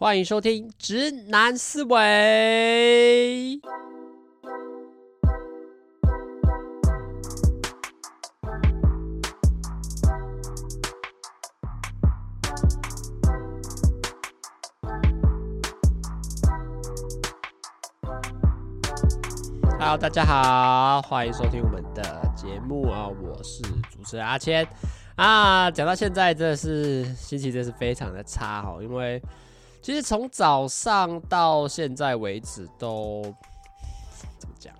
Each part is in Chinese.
欢迎收听《直男思维》。Hello，大家好，欢迎收听我们的节目啊！我是主持人阿谦啊。讲到现在，真的是心情真是非常的差哈，因为其实从早上到现在为止都，怎么讲，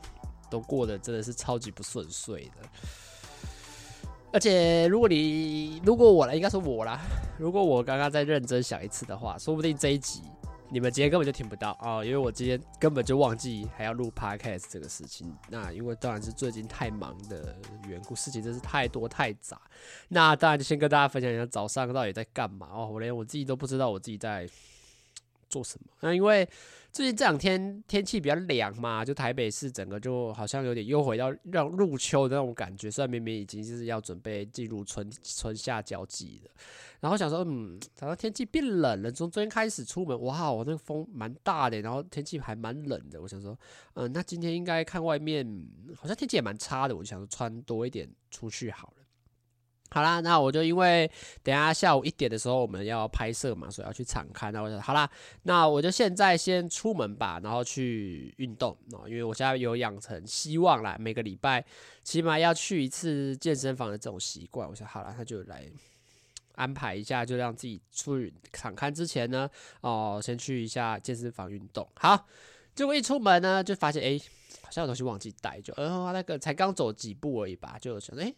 都过得真的是超级不顺遂的。而且，如果你如果我来，应该是我啦。如果我刚刚再认真想一次的话，说不定这一集。你们今天根本就听不到哦，因为我今天根本就忘记还要录 podcast 这个事情。那因为当然是最近太忙的缘故，事情真是太多太杂。那当然就先跟大家分享一下早上到底在干嘛哦，我连我自己都不知道我自己在做什么。那因为最近这两天天气比较凉嘛，就台北市整个就好像有点又回到让入秋的那种感觉，虽然明明已经就是要准备进入春春夏交际了。然后想说，嗯，早上天气变冷了，从昨天开始出门，哇，我那个风蛮大的，然后天气还蛮冷的。我想说，嗯，那今天应该看外面好像天气也蛮差的，我就想说穿多一点出去好了。好啦，那我就因为等下下午一点的时候我们要拍摄嘛，所以要去场刊。那我想，好啦，那我就现在先出门吧，然后去运动哦，因为我现在有养成希望啦，每个礼拜起码要去一次健身房的这种习惯。我想，好了，他就来。安排一下，就让自己出去场刊之前呢，哦，先去一下健身房运动。好，结果一出门呢，就发现哎，好像有东西忘记带，就呃那个才刚走几步而已吧，就想哎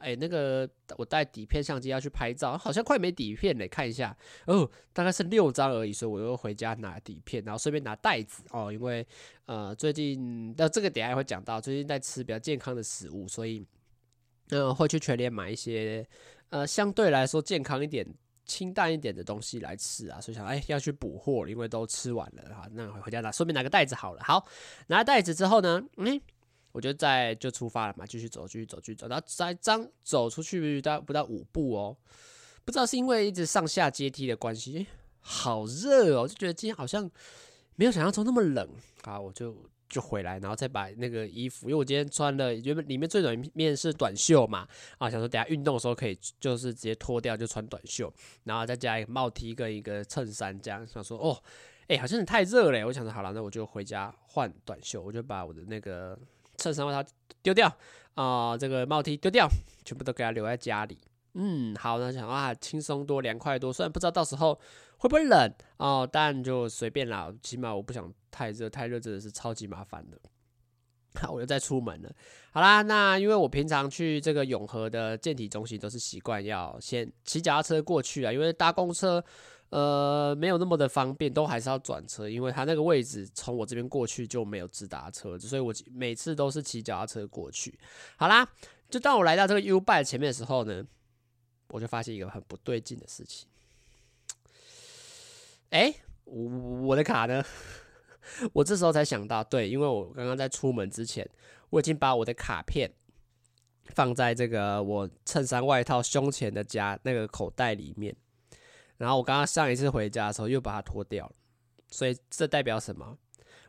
哎那个我带底片相机要去拍照，好像快没底片了，看一下哦，大概是六张而已，所以我又回家拿底片，然后顺便拿袋子哦，因为呃最近那这个等下也会讲到，最近在吃比较健康的食物，所以嗯、呃、会去全联买一些。呃，相对来说健康一点、清淡一点的东西来吃啊，所以想哎要去补货，因为都吃完了哈。那回家拿，顺便拿个袋子好了。好，拿袋子之后呢，嗯，我就再就出发了嘛，继续走，继续走，继续走。然后再张走出去，大概不到五步哦，不知道是因为一直上下阶梯的关系，好热哦，就觉得今天好像没有想象中那么冷啊，我就。就回来，然后再把那个衣服，因为我今天穿的原本里面最里面是短袖嘛，啊，想说等下运动的时候可以就是直接脱掉就穿短袖，然后再加一个帽 T 跟一个衬衫，这样想说哦，哎、好像你太热了，我想说好了，那我就回家换短袖，我就把我的那个衬衫外套丢掉啊、呃，这个帽 T 丢掉，全部都给它留在家里。嗯，好，那想啊，轻松多，凉快多，虽然不知道到时候会不会冷哦，但就随便啦，起码我不想太热，太热真的是超级麻烦的。好，我就再出门了。好啦，那因为我平常去这个永和的健体中心都是习惯要先骑脚踏车过去啊，因为搭公车呃没有那么的方便，都还是要转车，因为他那个位置从我这边过去就没有直达车，所以我每次都是骑脚踏车过去。好啦，就当我来到这个 U b i 前面的时候呢。我就发现一个很不对劲的事情，哎，我我的卡呢？我这时候才想到，对，因为我刚刚在出门之前，我已经把我的卡片放在这个我衬衫外套胸前的夹那个口袋里面，然后我刚刚上一次回家的时候又把它脱掉了，所以这代表什么？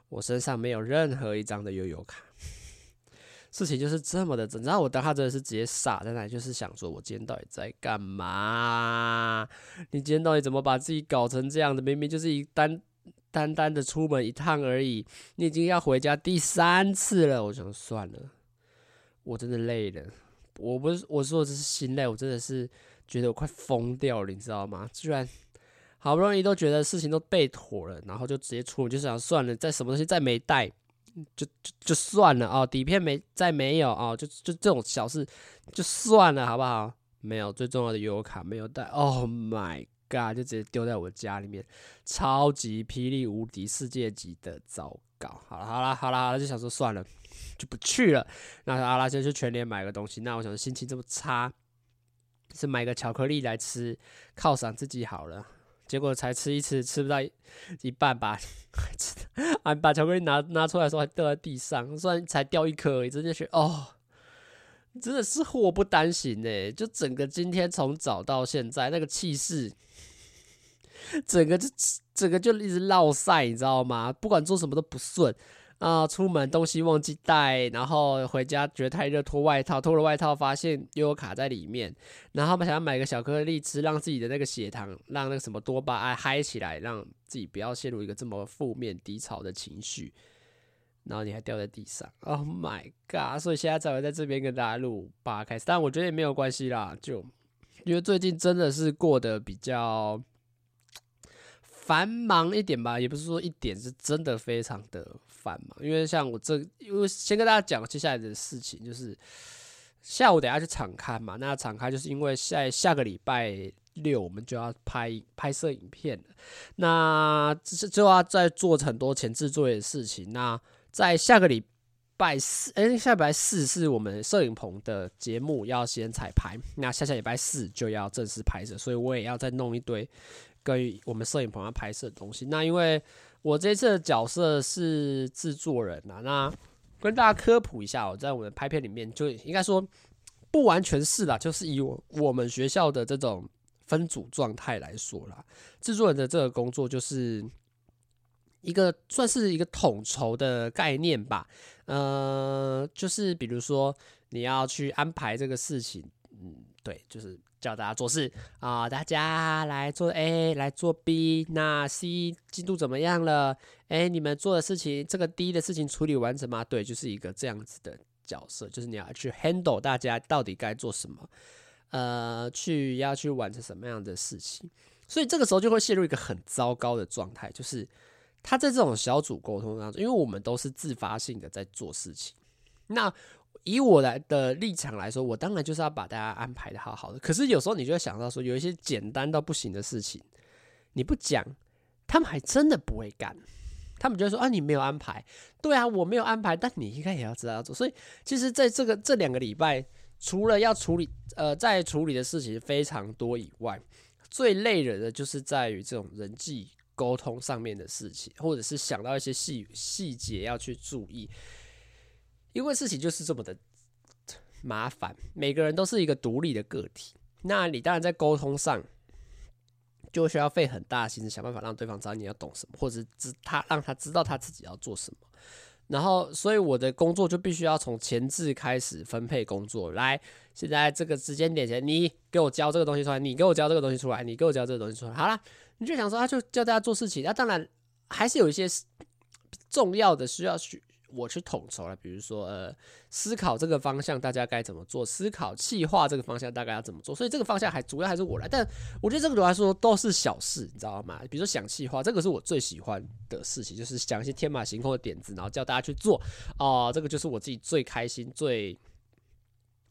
我身上没有任何一张的悠游卡。事情就是这么的，你知道我当他真的是直接傻在那里，就是想说，我今天到底在干嘛？你今天到底怎么把自己搞成这样的？明明就是一单单单的出门一趟而已，你已经要回家第三次了。我想算了，我真的累了。我不是我说的是心累，我真的是觉得我快疯掉了，你知道吗？居然好不容易都觉得事情都备妥了，然后就直接出门，就想算了，再什么东西再没带。就就就算了哦，底片没再没有哦，就就这种小事就算了，好不好？没有最重要的游卡没有带，Oh my god！就直接丢在我家里面，超级霹雳无敌世界级的糟糕。好了好了好了好了，就想说算了，就不去了。那阿拉先去全联买个东西。那我想心情这么差，是买个巧克力来吃犒赏自己好了。结果才吃一次，吃不到一半吧，啊！把巧克力拿拿出来的时候还掉在地上，虽然才掉一颗而已，真的是哦，真的是祸不单行哎！就整个今天从早到现在那个气势，整个就整个就一直落赛，你知道吗？不管做什么都不顺啊、出门东西忘记带，然后回家觉得太热脱外套，脱了外套发现又有卡在里面，然后他们想要买个小颗粒吃，让自己的那个血糖，让那个什么多巴胺嗨起来，让自己不要陷入一个这么负面低潮的情绪。然后你还掉在地上，Oh my god！所以现在才会在这边跟大家录八开始，但我觉得也没有关系啦，就因为最近真的是过得比较繁忙一点吧，也不是说一点，是真的非常的繁忙。因为像我这，因为先跟大家讲接下来的事情，就是下午等下去场勘嘛，那场勘就是因为下下个礼拜六我们就要拍拍摄影片了，那这就要再做很多前置作业的事情，那。在下个礼拜四，哎、下礼拜四是我们摄影棚的节目要先彩排，那下下礼拜四就要正式拍摄，所以我也要再弄一堆跟我们摄影棚要拍摄的东西。那因为我这次的角色是制作人呐，那跟大家科普一下，哦在我们拍片里面就应该说不完全是啦，就是以我我们学校的这种分组状态来说啦，制作人的这个工作就是。一个算是一个统筹的概念吧，呃，就是比如说你要去安排这个事情，嗯，对，就是教大家做事啊，大家来做 A，来做 B，那 C 进度怎么样了？哎，你们做的事情，这个 D 的事情处理完成吗？对，就是一个这样子的角色，就是你要去 handle 大家到底该做什么，呃，去要去完成什么样的事情，所以这个时候就会陷入一个很糟糕的状态，就是。他在这种小组沟通当中，因为我们都是自发性的在做事情，那以我来的立场来说，我当然就是要把大家安排的好好的。可是有时候你就会想到说，有一些简单到不行的事情，你不讲，他们还真的不会干。他们就会说啊，你没有安排，对啊，我没有安排，但你应该也要知道做。所以其实在这个这两个礼拜，除了要处理呃在处理的事情非常多以外，最累人的就是在于这种人际。沟通上面的事情，或者是想到一些细细节要去注意，因为事情就是这么的麻烦。每个人都是一个独立的个体，那你当然在沟通上就需要费很大心思，想办法让对方知道你要懂什么，或者知他让他知道他自己要做什么。然后，所以我的工作就必须要从前置开始分配工作。来，现在这个时间点前，你给我交这个东西出来，你给我交这个东西出来，你给我交这个东西出来。好了。你就想说，他就叫大家做事情，那当然还是有一些重要的需要去我去统筹了，比如说呃，思考这个方向大家该怎么做，思考企划这个方向大概要怎么做，所以这个方向还主要还是我来，但我觉得这个对我来说都是小事，你知道吗？比如说想企划，这个是我最喜欢的事情，就是想一些天马行空的点子，然后叫大家去做，哦、这个就是我自己最开心、最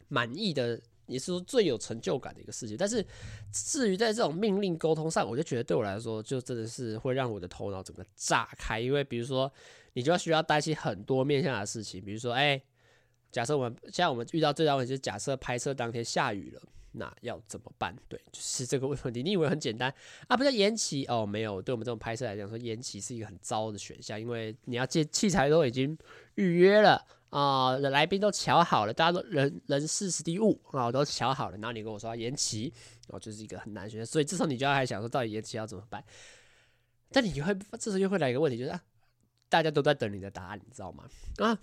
满意的。也是说最有成就感的一个事情，但是至于在这种命令沟通上，我就觉得对我来说，就真的是会让我的头脑整个炸开。因为比如说，你就要需要担心很多面向的事情，比如说，哎，假设我们现在我们遇到最大问题就是，假设拍摄当天下雨了，那要怎么办？对，就是这个问题。你以为很简单啊？不是延期哦？没有，对我们这种拍摄来讲，说延期是一个很糟的选项，因为你要借器材都已经预约了。啊、呃，来宾都瞧好了，大家都人人事时地物啊都瞧好了，然后你跟我说延期，然后就是一个很难选，所以这时候你就要还想说，到底延期要怎么办？但你会这时候又会来一个问题，就是啊，大家都在等你的答案，你知道吗？啊，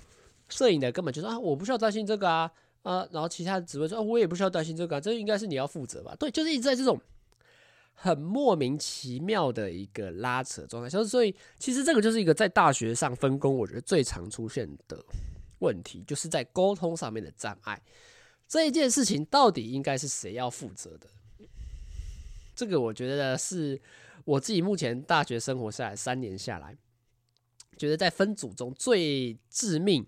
摄影的根本就说啊，我不需要担心这个啊，啊，然后其他的指挥说啊，我也不需要担心这个、这应该是你要负责吧？对，就是一直在这种很莫名其妙的一个拉扯状态，所以所以其实这个就是一个在大学上分工，我觉得最常出现的。问题就是在沟通上面的障碍，这一件事情到底应该是谁要负责的？这个我觉得是我自己目前大学生活下来三年下来，觉得在分组中最致命，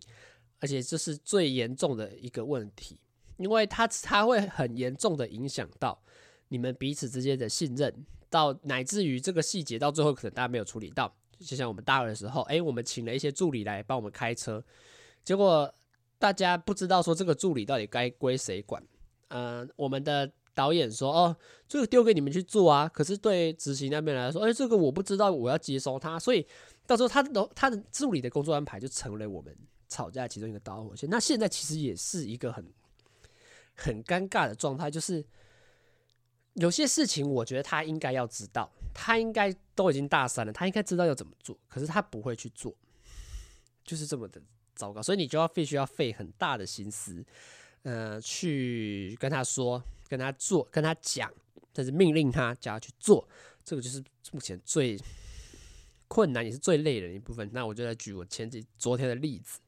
而且这是最严重的一个问题，因为它它会很严重的影响到你们彼此之间的信任，到乃至于这个细节到最后可能大家没有处理到，就像我们大二的时候，哎，我们请了一些助理来帮我们开车。结果大家不知道说这个助理到底该归谁管，嗯、我们的导演说哦，这个丢给你们去做啊。可是对执行那边来说，哎，这个我不知道，我要接收他，所以到时候他的他的助理的工作安排就成了我们吵架其中一个导火线。那现在其实也是一个很很尴尬的状态，就是有些事情我觉得他应该要知道，他应该都已经大三了，他应该知道要怎么做，可是他不会去做，就是这么的糟糕。所以你就要必须要费很大的心思，呃，去跟他说、跟他做、跟他讲，但是命令他叫他去做，这个就是目前最困难也是最累的一部分。那我就来举我前几昨天的例子。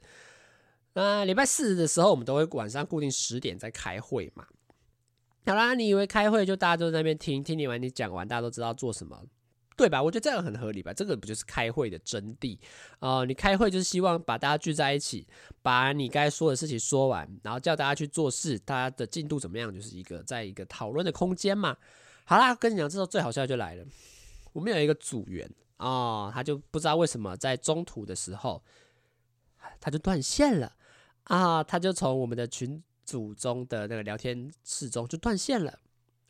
那礼拜四的时候，我们都会晚上固定十点在开会嘛。好啦，你以为开会就大家都在那边听听你完，你讲完，大家都知道做什么，对吧？我觉得这样很合理吧。这个不就是开会的真谛啊？你开会就是希望把大家聚在一起，把你该说的事情说完，然后叫大家去做事，大家的进度怎么样，就是一个在一个讨论的空间嘛。好啦，跟你讲，这时候最好笑就来了，我们有一个组员啊，他就不知道为什么在中途的时候他就断线了。啊，他就从我们的群组中的那个聊天室中就断线了。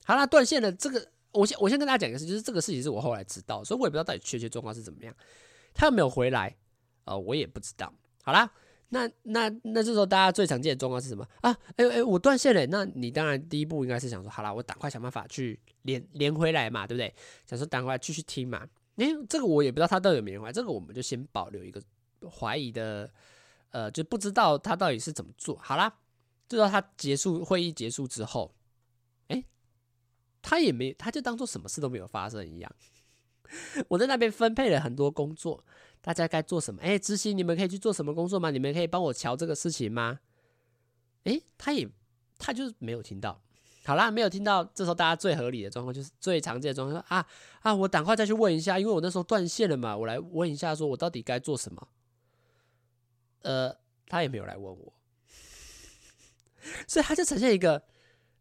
好啦，断线了。这个我先我先跟大家讲一个事，就是这个事情是我后来知道，所以我也不知道到底确切状况是怎么样。他有没有回来？呃，我也不知道。好啦，那那那这时候大家最常见的状况是什么啊？哎哎，我断线了。那你当然第一步应该是想说，好啦，我赶快想办法去连连回来嘛，对不对？想说赶快继续听嘛。哎，这个我也不知道他到底有没有连回，这个我们就先保留一个怀疑的。呃，就不知道他到底是怎么做。好啦，直到他结束会议结束之后，哎，他也没，他就当做什么事都没有发生一样。我在那边分配了很多工作，大家该做什么？哎，执行你们可以去做什么工作吗？你们可以帮我瞧这个事情吗？哎，他也，他就是没有听到。好啦，没有听到。这时候大家最合理的状况就是最常见的状况，说啊啊，我赶快再去问一下，因为我那时候断线了嘛，我来问一下，说我到底该做什么。呃，他也没有来问我，所以他就呈现一个，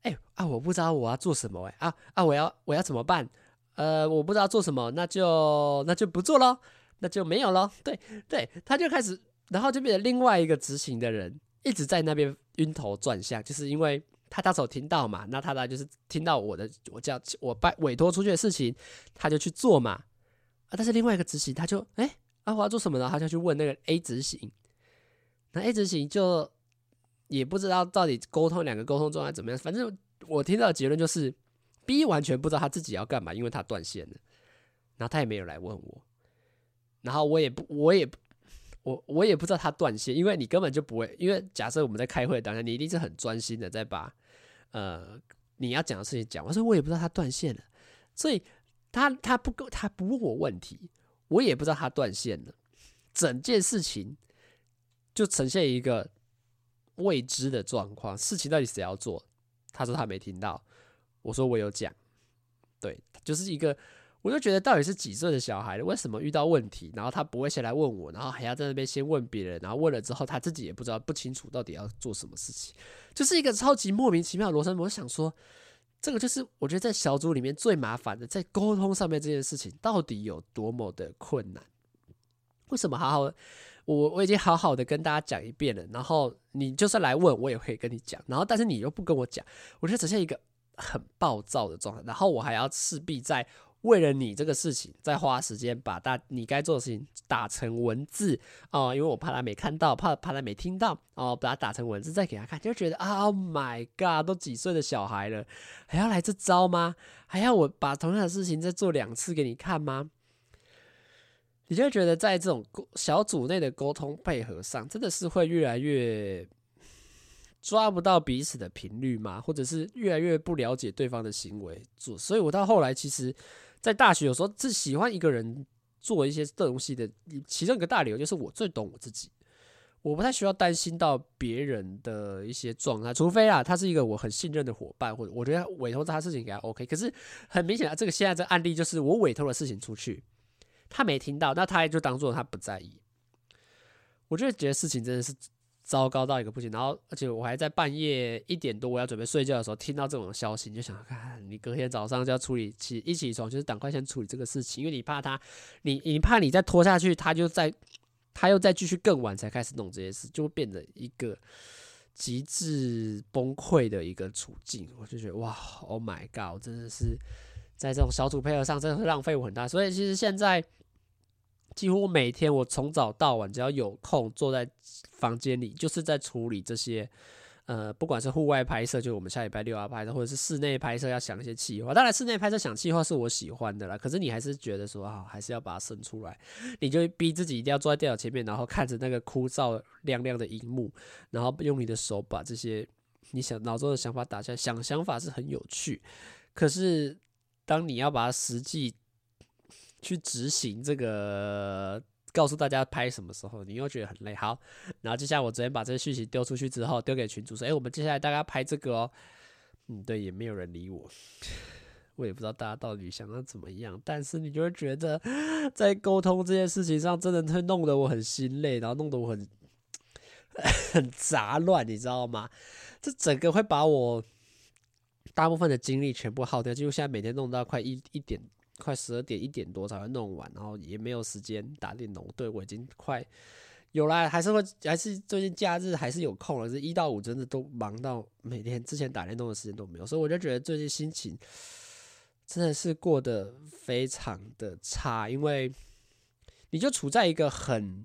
哎、啊，我不知道我要做什么、哎啊啊，我要我要怎么办？呃，我不知道做什么，那就那就不做喽，那就没有喽。对对，他就开始，然后就变成另外一个执行的人，一直在那边晕头转向，就是因为他当时有听到嘛，那他呢就是听到我的我叫我拜委托出去的事情，他就去做嘛，啊，但是另外一个执行他就哎、啊，我要做什么呢？他就去问那个 A 执行。那 A 执行就也不知道到底沟通两个沟通状态怎么样，反正我听到的结论就是 B 完全不知道他自己要干嘛，因为他断线了，然后他也没有来问我，然后我也不，我也我我也不知道他断线，因为你根本就不会，因为假设我们在开会当下，你一定是很专心的在把呃你要讲的事情讲完，所以我也不知道他断线了，所以他他不他不问我问题，我也不知道他断线了，整件事情。就呈现一个未知的状况，事情到底谁要做？他说他没听到，我说我有讲，对，就是一个，我就觉得到底是几岁的小孩，为什么遇到问题，然后他不会先来问我，然后还要在那边先问别人，然后问了之后他自己也不知道不清楚到底要做什么事情，就是一个超级莫名其妙的罗生门。我想说，这个就是我觉得在小组里面最麻烦的，在沟通上面这件事情到底有多么的困难？为什么好好？我我已经好好的跟大家讲一遍了，然后你就算来问我也会跟你讲，然后但是你又不跟我讲，我觉得呈现一个很暴躁的状态，然后我还要势必在为了你这个事情再花时间把大你该做的事情打成文字哦，因为我怕他没看到，怕怕他没听到哦，把它打成文字再给他看，就觉得 Oh my God，都几岁的小孩了，还要来这招吗？还要我把同样的事情再做两次给你看吗？你就觉得，在这种小组内的沟通配合上，真的是会越来越抓不到彼此的频率吗？或者是越来越不了解对方的行为做？所以我到后来，其实，在大学有时候是喜欢一个人做一些东西的，其中一个大理由就是我最懂我自己，我不太需要担心到别人的一些状态，除非啊，他是一个我很信任的伙伴，或者我觉得委托他事情给他 OK。可是很明显啊，这个现在这个案例就是我委托的事情出去。他没听到，那他也就当做他不在意。我就觉得事情真的是糟糕到一个不行。然后，而且我还在半夜一点多，我要准备睡觉的时候听到这种消息，你就想看，你隔天早上就要处理起一起床，就是赶快先处理这个事情，因为你怕他，你你怕你再拖下去，他就再他又再继续更晚才开始弄这些事，就会变得一个极致崩溃的一个处境。我就觉得哇，Oh my God，真的是在这种小组配合上，真的会浪费我很大。所以其实现在。几乎每天我从早到晚，只要有空坐在房间里，就是在处理这些呃，不管是户外拍摄，就我们下礼拜六要拍的，或者是室内拍摄，要想一些企划。当然，室内拍摄想企划是我喜欢的啦。可是你还是觉得说啊，还是要把它生出来，你就逼自己一定要坐在电脑前面，然后看着那个枯燥亮亮的荧幕，然后用你的手把这些你想脑中的想法打下来。想想法是很有趣，可是当你要把它实际去执行这个。告诉大家拍什么时候，你又觉得很累。好，然后接下来我昨天把这个讯息丢出去之后，丢给群主说：“哎，我们接下来大家拍这个哦。”嗯，对，也没有人理我，我也不知道大家到底想要怎么样。但是你就会觉得，在沟通这件事情上，真的会弄得我很心累，然后弄得我很 很杂乱，你知道吗？这整个会把我大部分的精力全部耗掉，就现在每天弄到快一一点。快十二点一点多才会弄完，然后也没有时间打电动。对，我已经快有啦，还是会还是最近假日还是有空了。是一到五真的都忙到每天之前打电动的时间都没有，所以我就觉得最近心情真的是过得非常的差，因为你就处在一个很。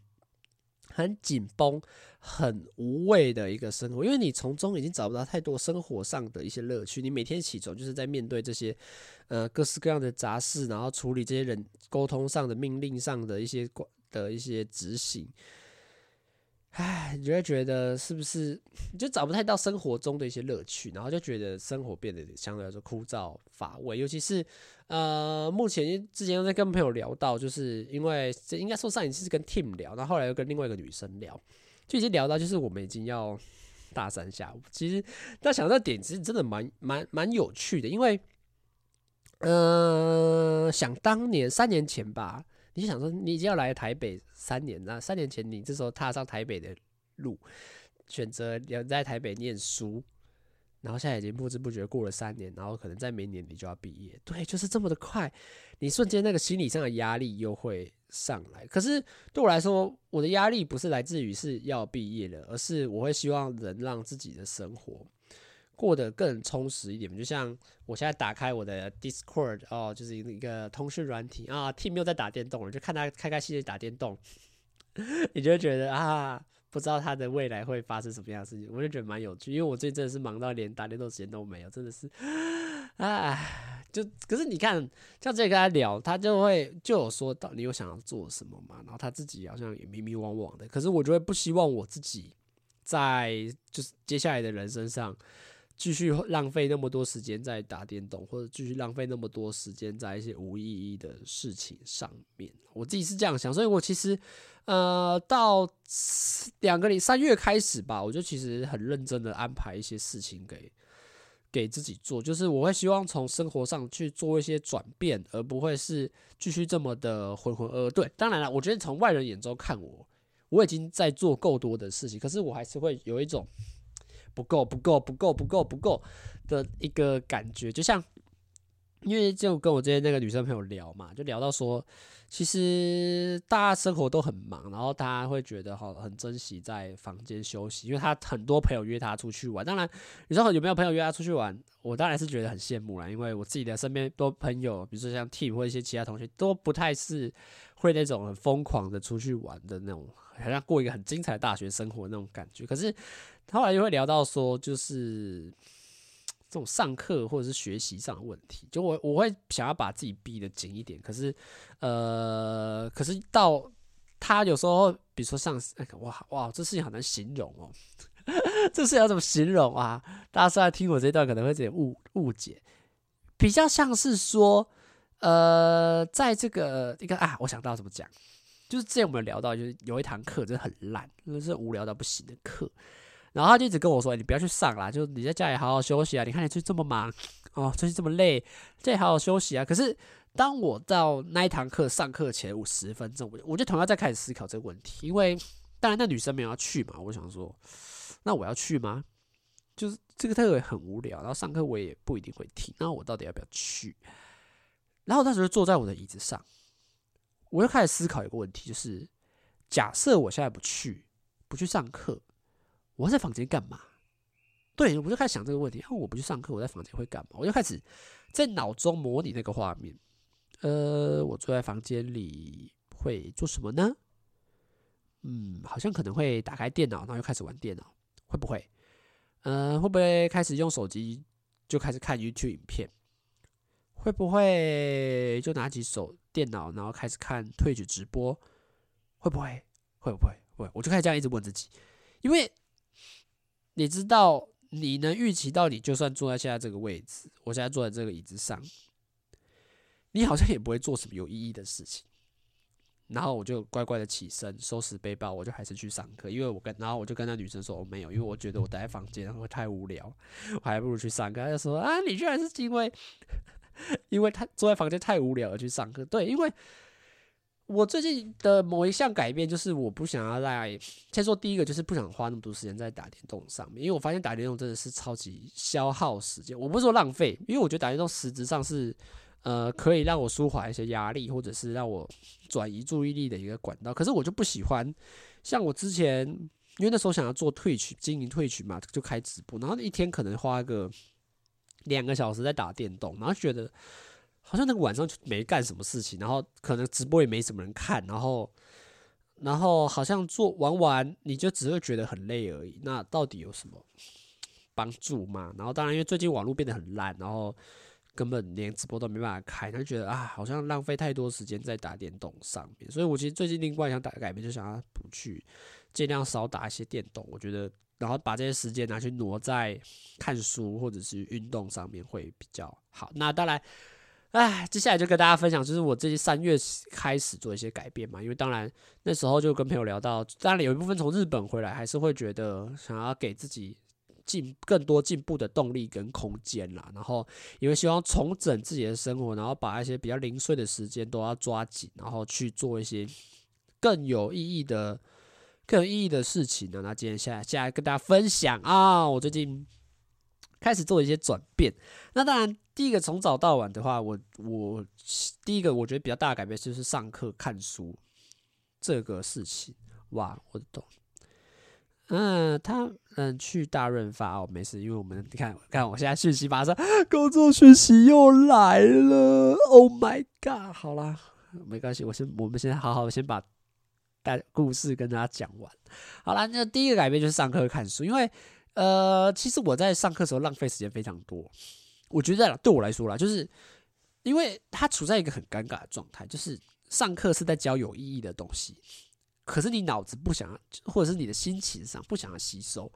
很紧绷、很无味的一个生活，因为你从中已经找不到太多生活上的一些乐趣。你每天起床就是在面对这些，呃，各式各样的杂事，然后处理这些人沟通上的命令上的一些的一些执行。唉，你就会觉得是不是你就找不太到生活中的一些乐趣，然后就觉得生活变得相对来说枯燥乏味。尤其是呃，目前之前又在跟朋友聊到，就是因为这应该说上一次是跟 Tim 聊，然后后来又跟另外一个女生聊，就已经聊到就是我们已经要大三下。其实那想到点其实真的蛮蛮蛮有趣的，因为嗯，想当年三年前吧。你就想说，你已经要来台北三年了。三年前，你这时候踏上台北的路，选择留在台北念书，然后现在已经不知不觉过了三年，然后可能在明年你就要毕业。对，就是这么的快，你瞬间那个心理上的压力又会上来。可是对我来说，我的压力不是来自于是要毕业了，而是我会希望能让自己的生活。过得更充实一点，就像我现在打开我的 Discord 哦，就是一个通讯软体啊，Team 又在打电动了，就看他开开心心打电动，你就觉得啊，不知道他的未来会发生什么样的事情，我就觉得蛮有趣，因为我最近真的是忙到连打电动时间都没有，真的是，唉，就可是你看，像这里跟他聊，他就会就有说到你有想要做什么嘛，然后他自己好像也迷迷惘惘的，可是我就会不希望我自己在就是接下来的人生上。继续浪费那么多时间在打电动，或者继续浪费那么多时间在一些无意义的事情上面，我自己是这样想，所以我其实，呃，到两个零三月开始吧，我就其实很认真的安排一些事情给给自己做，就是我会希望从生活上去做一些转变，而不会是继续这么的浑浑噩噩。对，当然了，我觉得从外人眼中看我，我已经在做够多的事情，可是我还是会有一种。不够，不够，不够，不够，不够的一个感觉，就像，因为就跟我之前那个女生朋友聊嘛，就聊到说，其实大家生活都很忙，然后大家会觉得好很珍惜在房间休息，因为他很多朋友约他出去玩。当然，你说有没有朋友约他出去玩？我当然是觉得很羡慕啦，因为我自己的身边多朋友，比如说像 Team 或一些其他同学，都不太是会那种很疯狂的出去玩的那种，好像过一个很精彩的大学生活那种感觉。可是。他后来就会聊到说，就是这种上课或者是学习上的问题。就我我会想要把自己逼得紧一点，可是呃，可是到他有时候，比如说上哎，哇哇，这事情好难形容哦。这事要怎么形容啊？大家虽然听我这段可能会有点误误解，比较像是说，呃，在这个一个啊，我想到怎么讲，就是之前我们聊到，就是有一堂课真的很烂，就是无聊到不行的课。然后他就一直跟我说：“欸、你不要去上啦，就你在家里好好休息啊！你看你最近这么忙哦，最近这么累，这里好好休息啊！”可是当我到那一堂课上课前五十分钟，我我就同样在开始思考这个问题，因为当然那女生没有要去嘛，我想说，那我要去吗？就是这个特别很无聊，然后上课我也不一定会听，那我到底要不要去？然后那时候坐在我的椅子上，我就开始思考一个问题，就是假设我现在不去，不去上课。我在房间干嘛？对，我就开始想这个问题。然后我不去上课，我在房间会干嘛？我就开始在脑中模拟那个画面。呃，我坐在房间里会做什么呢？嗯，好像可能会打开电脑，然后又开始玩电脑，会不会？呃，会不会开始用手机就开始看 YouTube 影片？会不会就拿起手电脑，然后开始看推举直播？会不会？会不会？会？我就开始这样一直问自己，因为你知道，你能预期到，你就算坐在现在这个位置，我现在坐在这个椅子上，你好像也不会做什么有意义的事情。然后我就乖乖的起身，收拾背包，我就还是去上课。因为我跟，然后我就跟那女生说，我没有，因为我觉得我待在房间会太无聊，我还不如去上课。她就说啊，你居然是因为，因为他坐在房间太无聊而去上课。对，因为我最近的某一项改变就是我不想要在，先说第一个就是不想花那么多时间在打电动上面，因为我发现打电动真的是超级消耗时间。我不是说浪费，因为我觉得打电动实质上是。呃，可以让我舒缓一些压力，或者是让我转移注意力的一个管道。可是我就不喜欢，像我之前，因为那时候想要做退群经营退群嘛，就开直播，然后一天可能花个两个小时在打电动，然后觉得好像那个晚上就没干什么事情，然后可能直播也没什么人看，然后然后好像做玩完你就只会觉得很累而已。那到底有什么帮助吗？然后当然，因为最近网络变得很烂，然后。根本连直播都没办法开，他就觉得啊，好像浪费太多时间在打电动上面。所以我其实最近另外想打改变，就想要不去尽量少打一些电动。我觉得，然后把这些时间拿去挪在看书或者是运动上面会比较好。那当然，哎，接下来就跟大家分享，就是我最近三月开始做一些改变嘛。因为当然那时候就跟朋友聊到，当然有一部分从日本回来，还是会觉得想要给自己。进更多进步的动力跟空间啦，然后因为希望重整自己的生活，然后把一些比较零碎的时间都要抓紧，然后去做一些更有意义的、更有意义的事情呢。那今天下下来跟大家分享啊，我最近开始做一些转变。那当然，第一个从早到晚的话，我我第一个我觉得比较大的改变就是上课看书这个事情。哇，我懂。嗯，他嗯去大润发哦，没事，因为我们你看，看我现在讯息马上工作讯息又来了，Oh my god！好啦，没关系，我先我们先好好先把大故事跟大家讲完。好啦，那第一个改变就是上课看书，因为呃，其实我在上课时候浪费时间非常多。我觉得对我来说啦，就是因为他处在一个很尴尬的状态，就是上课是在教有意义的东西。可是你脑子不想，或者是你的心情上不想要吸收，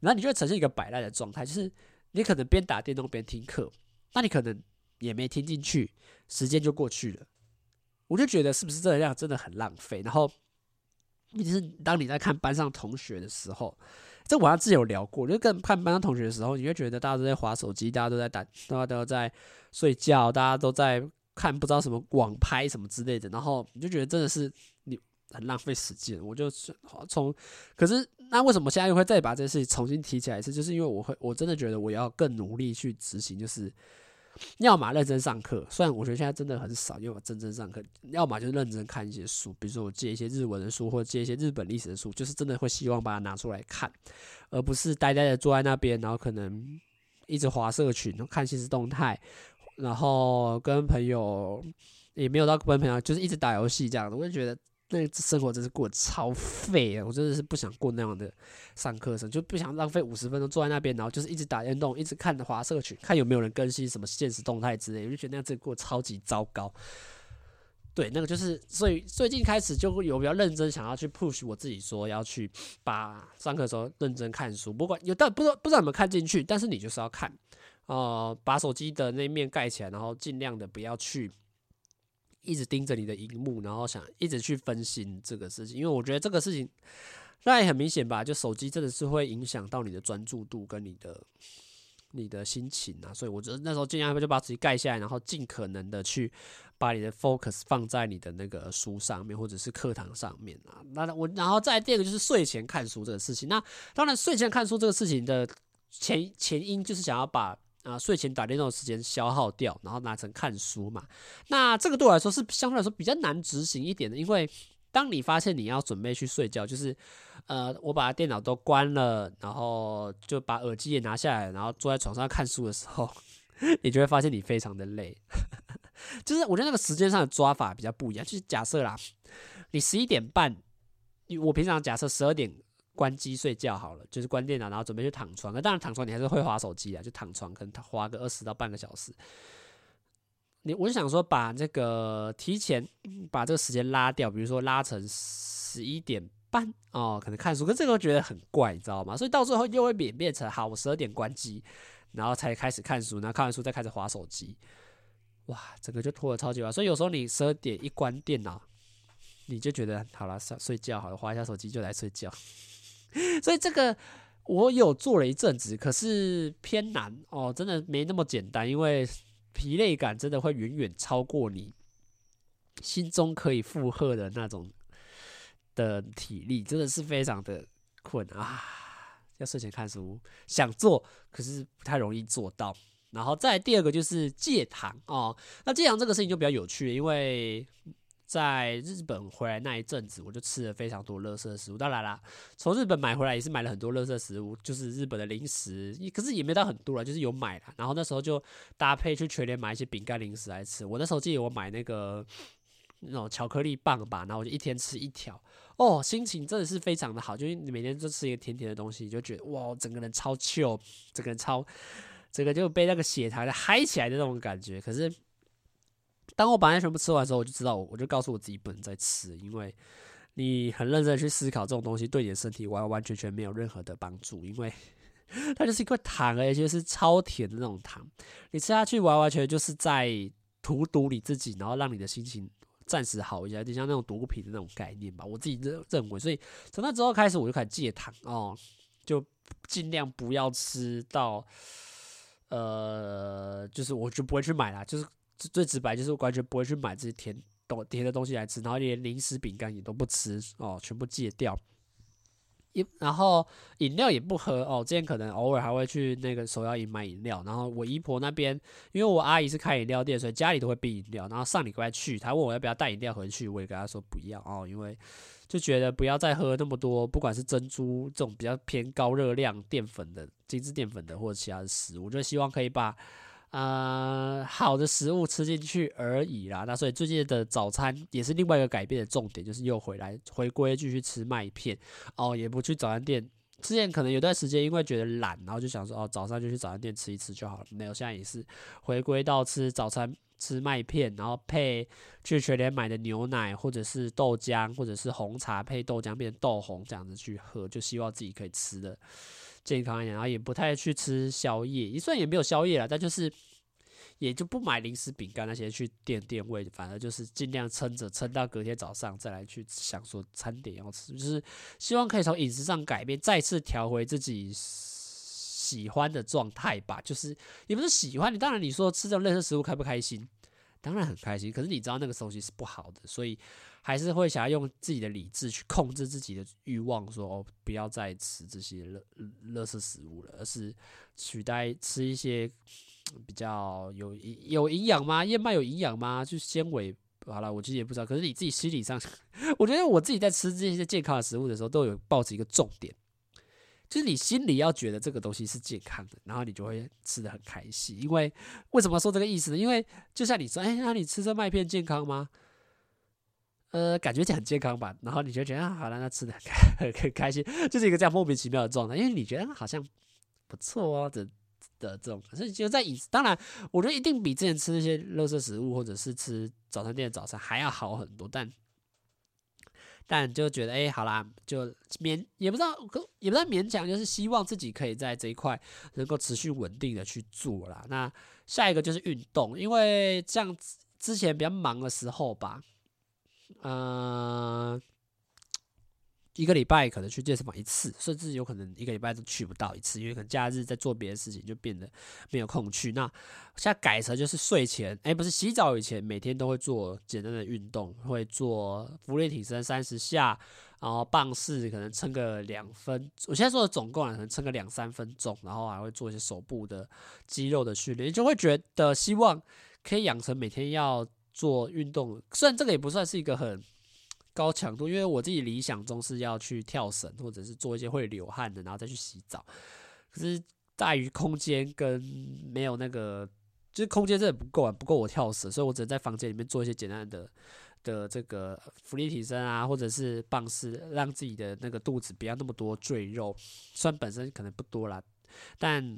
然后你就会呈现一个摆烂的状态，就是你可能边打电动边听课，那你可能也没听进去，时间就过去了。我就觉得是不是这样真的很浪费？然后，尤其是当你在看班上同学的时候，这我上之前有聊过，就跟看班上同学的时候，你会觉得大家都在划手机，大家都在打，大家都在睡觉，大家都在看不知道什么网拍什么之类的，然后你就觉得真的是你。很浪费时间，我就从，可是那为什么现在又会再把这件事情重新提起来一次？就是因为我会，我真的觉得我要更努力去执行，就是要么认真上课，虽然我觉得现在真的很少，因为我真正上课，要么就认真看一些书，比如说我借一些日文的书，或者借一些日本历史的书，就是真的会希望把它拿出来看，而不是呆呆的坐在那边，然后可能一直滑社群，看限时动态，然后跟朋友也没有到跟朋友，就是一直打游戏这样的，我就觉得。那生活真是过得超废啊！我真的是不想过那样的上课生，就不想浪费五十分钟坐在那边，然后就是一直打电动，一直看华社群，看有没有人更新什么现实动态之类，我就觉得那样子过超级糟糕。对，那个就是，所以最近开始就会有比较认真想要去 push 我自己，说要去把上课的时候认真看书，不管有但不知道不知道有没有看进去，但是你就是要看，呃，把手机的那面盖起来，然后尽量的不要去。一直盯着你的荧幕，然后想一直去分析这个事情，因为我觉得这个事情那也很明显吧，就手机真的是会影响到你的专注度跟你的你的心情啊，所以我觉得那时候尽量就把手机盖下来，然后尽可能的去把你的 focus 放在你的那个书上面或者是课堂上面啊。那我然后再第二个就是睡前看书这个事情，那当然睡前看书这个事情的前前因就是想要把。啊，睡前打电动的时间消耗掉，然后拿成看书嘛。那这个对我来说是相对来说比较难执行一点的，因为当你发现你要准备去睡觉，就是呃，我把电脑都关了，然后就把耳机也拿下来，然后坐在床上看书的时候，你就会发现你非常的累。就是我觉得那个时间上的抓法比较不一样。就是假设啦，你十一点半，我平常假设十二点关机睡觉好了，就是关电脑，然后准备去躺床。那当然躺床你还是会滑手机啊，就躺床可能滑个二十到半个小时。你我就想说，把这个提前把这个时间拉掉，比如说拉成十一点半哦，可能看书。可这个我觉得很怪，你知道吗？所以到最后又会演变成，好，我十二点关机，然后才开始看书，然后看完书再开始滑手机。哇，整个就拖得超级晚。所以有时候你十二点一关电脑，你就觉得好了，睡睡觉好了，滑一下手机就来睡觉。所以这个我有做了一阵子，可是偏难哦，真的没那么简单，因为。疲累感真的会远远超过你心中可以负荷的那种的体力，真的是非常的困啊！要睡前看书，想做，可是不太容易做到。然后再第二个就是戒糖哦，那戒糖这个事情就比较有趣，因为。在日本回来那一阵子，我就吃了非常多垃圾食物。当然啦，从日本买回来也是买了很多垃圾食物，就是日本的零食，可是也没到很多啦，就是有买啦。然后那时候就搭配去全联买一些饼干零食来吃。我那时候记得我买那个那种巧克力棒吧，然后我就一天吃一条，哦，心情真的是非常的好，就是你每天都吃一个甜甜的东西，就觉得哇，整个人超 chill，整个人超，整个就被那个血糖嗨起来的那种感觉。可是。当我把那全部吃完的时候，我就知道，我就告诉我自己不能再吃，因为你很认真的去思考这种东西对你的身体完完全全没有任何的帮助，因为 它就是一块糖，而且是超甜的那种糖，你吃下去完完全全就是在荼毒你自己，然后让你的心情暂时好一下，就像那种毒品的那种概念吧，我自己认认为。所以从那之后开始，我就开始戒糖哦，就尽量不要吃到，呃，就是我就不会去买啦，就是。最直白就是完全不会去买这些甜东甜的东西来吃，然后连零食饼干也都不吃哦，全部戒掉。然后饮料也不喝哦，之前可能偶尔还会去那个手摇饮买饮料。然后我姨婆那边，因为我阿姨是开饮料店，所以家里都会备饮料。然后上礼拜去，她问我要不要带饮料回去，我也跟她说不要哦，因为就觉得不要再喝那么多，不管是珍珠这种比较偏高热量淀粉的精致淀粉的，或者其他的食物，我就希望可以把。呃，好的食物吃进去而已啦。那所以最近的早餐也是另外一个改变的重点，就是又回来回归继续吃麦片哦，也不去早餐店。之前可能有段时间因为觉得懒，然后就想说哦，早上就去早餐店吃一吃就好了。没有，现在也是回归到吃早餐吃麦片，然后配去全联买的牛奶或者是豆浆或者是红茶配豆浆变成豆红这样子去喝，就希望自己可以吃的。健康一点，然后也不太去吃宵夜，也算也没有宵夜了，但就是也就不买零食、饼干那些去垫垫胃，反而就是尽量撑着，撑到隔天早上再来去想说餐点要吃，就是希望可以从饮食上改变，再次调回自己喜欢的状态吧。就是也不是喜欢你，当然你说吃这种垃圾食物开不开心？当然很开心，可是你知道那个东西是不好的，所以。还是会想要用自己的理智去控制自己的欲望，说哦，不要再吃这些乐乐色食物了，而是取代吃一些比较有有营养吗？燕麦有营养吗？就纤维好了，我其实也不知道。可是你自己心理上，我觉得我自己在吃这些健康的食物的时候，都有抱着一个重点，就是你心里要觉得这个东西是健康的，然后你就会吃得很开心。因为为什么说这个意思呢？因为就像你说，哎，那你吃这麦片健康吗？呃，感觉这很健康吧，然后你就觉得啊，好了，那吃的很开很开心，就是一个这样莫名其妙的状态，因为你觉得好像不错哦的的这种，可是就在饮食，当然，我觉得一定比之前吃那些垃圾食物或者是吃早餐店的早餐还要好很多，但但就觉得哎、好啦，就勉也不知道，也不知道勉强，就是希望自己可以在这一块能够持续稳定的去做啦。那下一个就是运动，因为这样之前比较忙的时候吧。呃，一个礼拜可能去健身房一次，甚至有可能一个礼拜都去不到一次，因为可能假日在做别的事情，就变得没有空去。那现在改成就是睡前，哎，不是洗澡以前，每天都会做简单的运动，会做伏地挺身三十下，然后棒式可能撑个两分。我现在做的总共可能撑个两三分钟，然后还会做一些手部的肌肉的训练，就会觉得希望可以养成每天要。做运动，虽然这个也不算是一个很高强度，因为我自己理想中是要去跳绳，或者是做一些会流汗的，然后再去洗澡。可是大于空间跟没有那个，就是空间真的不够啊，不够我跳绳，所以我只能在房间里面做一些简单的的这个伏地挺身啊，或者是棒式，让自己的那个肚子不要那么多赘肉，虽然本身可能不多啦，但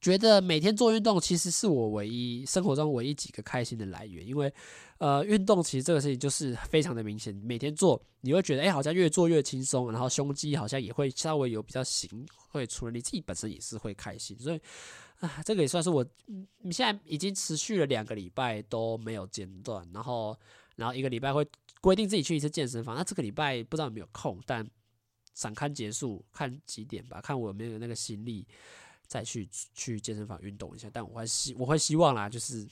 觉得每天做运动其实是我唯一生活中唯一几个开心的来源，因为呃，运动其实这个事情就是非常的明显，每天做你会觉得哎、好像越做越轻松，然后胸肌好像也会稍微有比较型，会除了你自己本身也是会开心，所以。啊，这个也算是我，你现在已经持续了两个礼拜都没有间断，然后，然后一个礼拜会规定自己去一次健身房。那这个礼拜不知道有没有空，但展刊结束看几点吧，看我有没有那个心力再去去健身房运动一下。但我还希我会希望啦，就是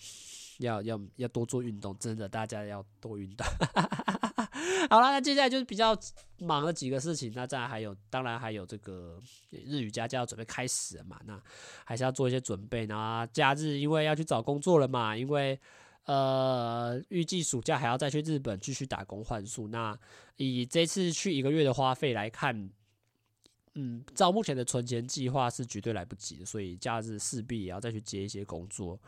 要要要多做运动，真的大家要多运动。好了，那接下来就是比较忙的几个事情。那再还有，当然还有这个日语家教准备开始了嘛，那还是要做一些准备。那假日因为要去找工作了嘛，因为呃预计暑假还要再去日本继续打工换宿。那以这次去一个月的花费来看，嗯，照目前的存钱计划是绝对来不及的，所以假日势必也要再去接一些工作。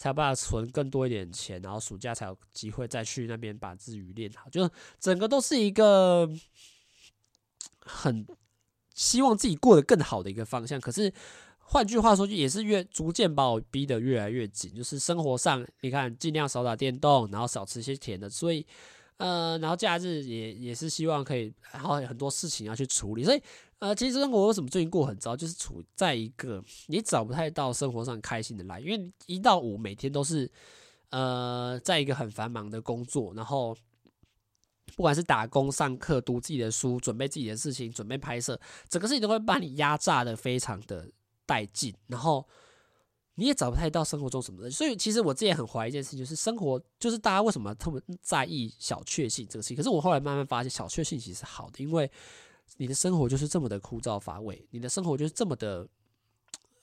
才有办法存更多一点钱，然后暑假才有机会再去那边把日语练好。就整个都是一个很希望自己过得更好的一个方向。可是换句话说，就也是越逐渐把我逼得越来越紧。就是生活上，你看尽量少打电动，然后少吃些甜的。所以，呃，然后假日也也是希望可以，然后很多事情要去处理。所以。呃，其实生活为什么最近过很糟，就是处在一个你找不太到生活上开心的来，因为一到五每天都是呃，在一个很繁忙的工作，然后不管是打工、上课、读自己的书、准备自己的事情、准备拍摄，整个事情都会把你压榨得非常的带劲，然后你也找不太到生活中什么的。所以其实我自己也很怀疑一件事情，就是生活就是大家为什么特别在意小确幸这个事情？可是我后来慢慢发现，小确幸其实是好的，因为。你的生活就是这么的枯燥乏味，你的生活就是这么的，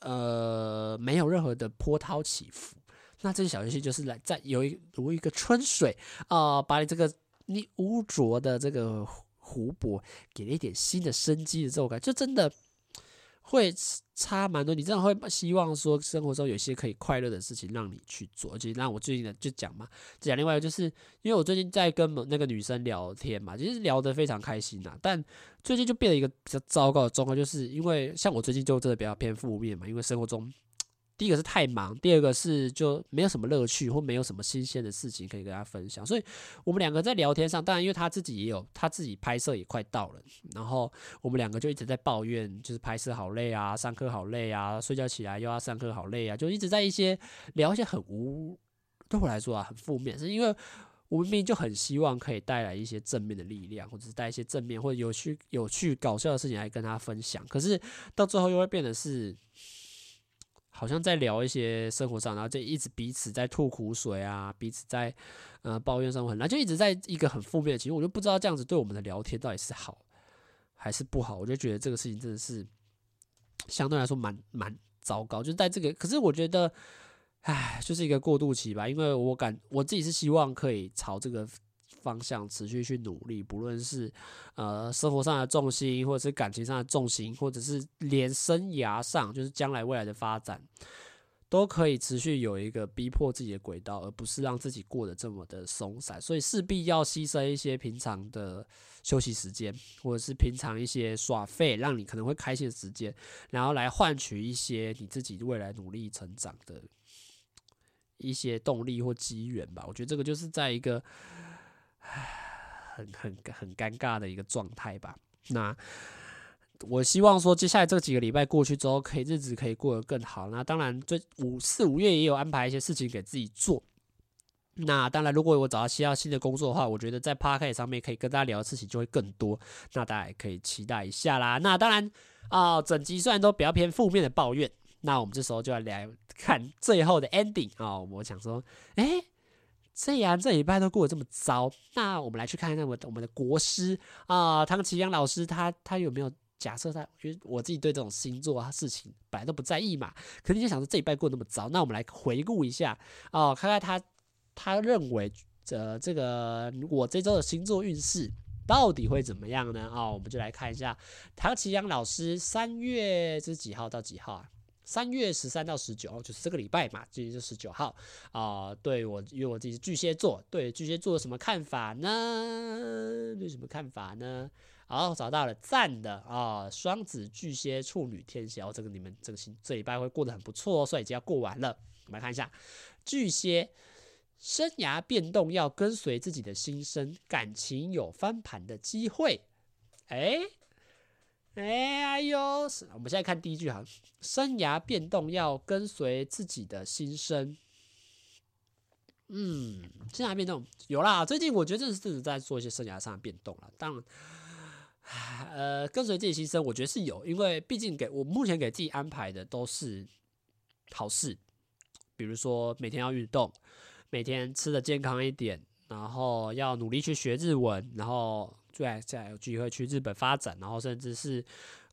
呃，没有任何的波涛起伏。那这些小游戏就是来在有一如一个春水啊、把你这个你污浊的这个湖泊给了一点新的生机的这种感觉，就真的。会差蛮多，你真的会希望说生活中有些可以快乐的事情让你去做，而且让我最近的就讲嘛，讲另外一个就是因为我最近在跟那个女生聊天嘛，其实聊得非常开心呐，但最近就变了一个比较糟糕的状况，就是因为像我最近就真的比较偏负面嘛，因为生活中。第一个是太忙，第二个是就没有什么乐趣或没有什么新鲜的事情可以跟他分享，所以我们两个在聊天上，当然因为他自己也有他自己拍摄也快到了，然后我们两个就一直在抱怨，就是拍摄好累啊，上课好累啊，睡觉起来又要上课好累啊，就一直在一些聊一些很无，对我来说啊很负面，是因为我们明明就很希望可以带来一些正面的力量，或者是带一些正面或者有趣、有趣、搞笑的事情来跟他分享，可是到最后又会变得是。好像在聊一些生活上，然后就一直彼此在吐苦水啊，彼此在呃抱怨生活很难，就一直在一个很负面的情绪。我就不知道这样子对我们的聊天到底是好还是不好。我就觉得这个事情真的是相对来说蛮蛮糟糕。就在这个，可是我觉得，唉，就是一个过渡期吧。因为我感我自己是希望可以朝这个。方向持续去努力，不论是呃生活上的重心，或者是感情上的重心，或者是连生涯上，就是将来未来的发展，都可以持续有一个逼迫自己的轨道，而不是让自己过得这么的松散。所以势必要牺牲一些平常的休息时间，或者是平常一些耍废，让你可能会开心的时间，然后来换取一些你自己未来努力成长的一些动力或机缘吧。我觉得这个就是在一个。很很很尴尬的一个状态吧。那我希望说，接下来这几个礼拜过去之后，可以日子可以过得更好。那当然，这五四五月也有安排一些事情给自己做。那当然，如果我找到其他新的工作的话，我觉得在 Podcast 上面可以跟大家聊的事情就会更多。那大家也可以期待一下啦。那当然啊，整集虽然都比较偏负面的抱怨，那我们这时候就要来看最后的 ending 啊。我想说，诶。虽然这礼拜都过得这么糟，那我们来去看看我我们的国师啊，唐綺阳老师他，他有没有假设他？我觉得我自己对这种星座啊事情本来都不在意嘛，可是就想说这礼拜过得那么糟，那我们来回顾一下哦，看看他他认为呃这个我这周的星座运势到底会怎么样呢？哦，我们就来看一下唐綺阳老师三月是几号到几号啊？三月十三到十九，就是这个礼拜嘛，今天就十九号啊、对我，因为我自己是巨蟹座，对巨蟹座有什么看法呢？有什么看法呢？好，找到了赞的啊，双子、巨蟹、处女、天蝎，哦这个你们这个星这礼拜会过得很不错哦，所以已经要过完了。我们来看一下巨蟹，生涯变动要跟随自己的心声，感情有翻盘的机会。哎。哎，哎呦！我们现在看第一句哈，生涯变动要跟随自己的心声。嗯，生涯变动有啦，最近我觉得这是真的在做一些生涯上的变动了。当然，呃，跟随自己心声，我觉得是有，因为毕竟给我目前给自己安排的都是好事，比如说每天要运动，每天吃的健康一点，然后要努力去学日文，然后。对，再有机会去日本发展，然后甚至是，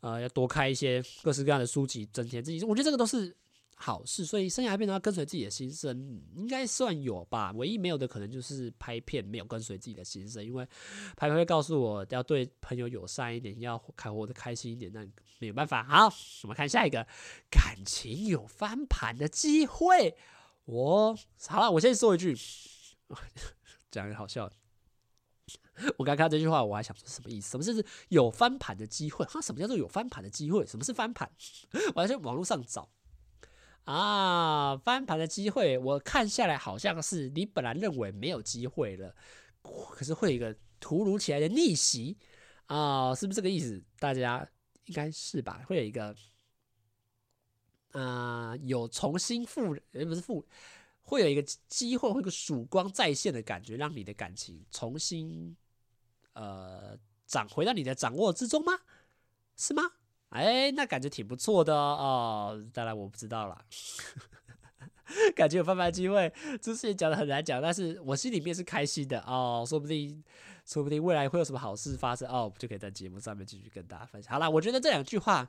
呃，要多开一些各式各样的书籍，增添自己。我觉得这个都是好事，所以生涯变动要跟随自己的心声，应该算有吧。唯一没有的可能就是拍片没有跟随自己的心声，因为拍片会告诉我要对朋友友善一点，要开活得开心一点，那没有办法。好，我们看下一个，感情有翻盘的机会。我好了，我先说一句，讲一个好笑的。我刚看到这句话，我还想说什么意思？什么是有翻盘的机会？哈，什么叫做有翻盘的机会？什么是翻盘？我还在网络上找啊，翻盘的机会，我看下来好像是你本来认为没有机会了，可是会有一个突如其来的逆袭啊，是不是这个意思？大家应该是吧？会有一个啊，有重新复，诶，不是复，会有一个机会，会有个曙光再现的感觉，让你的感情重新。呃，掌回到你的掌握之中吗？是吗？哎，那感觉挺不错的哦。哦，当然我不知道啦，感觉有翻盘机会，这事情讲的很难讲，但是我心里面是开心的哦。说不定，说不定未来会有什么好事发生哦，就可以在节目上面继续跟大家分享。好啦，我觉得这两句话，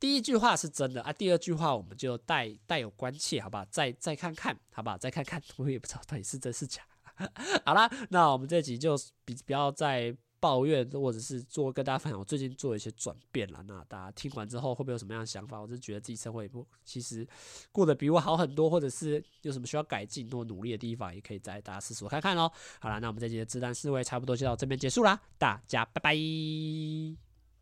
第一句话是真的啊，第二句话我们就带带有关切，好不好？再再看看，好不好？再看看，我也不知道到底是真是假。好啦，那我们这集就比不要再抱怨，或者是做跟大家分享我最近做一些转变了。那大家听完之后会不会有什么样的想法？我是觉得自己生活也不其实过得比我好很多，或者是有什么需要改进或努力的地方，也可以再大家试试看看喽。好啦，那我们这集的自然思维差不多就到这边结束啦，大家拜拜。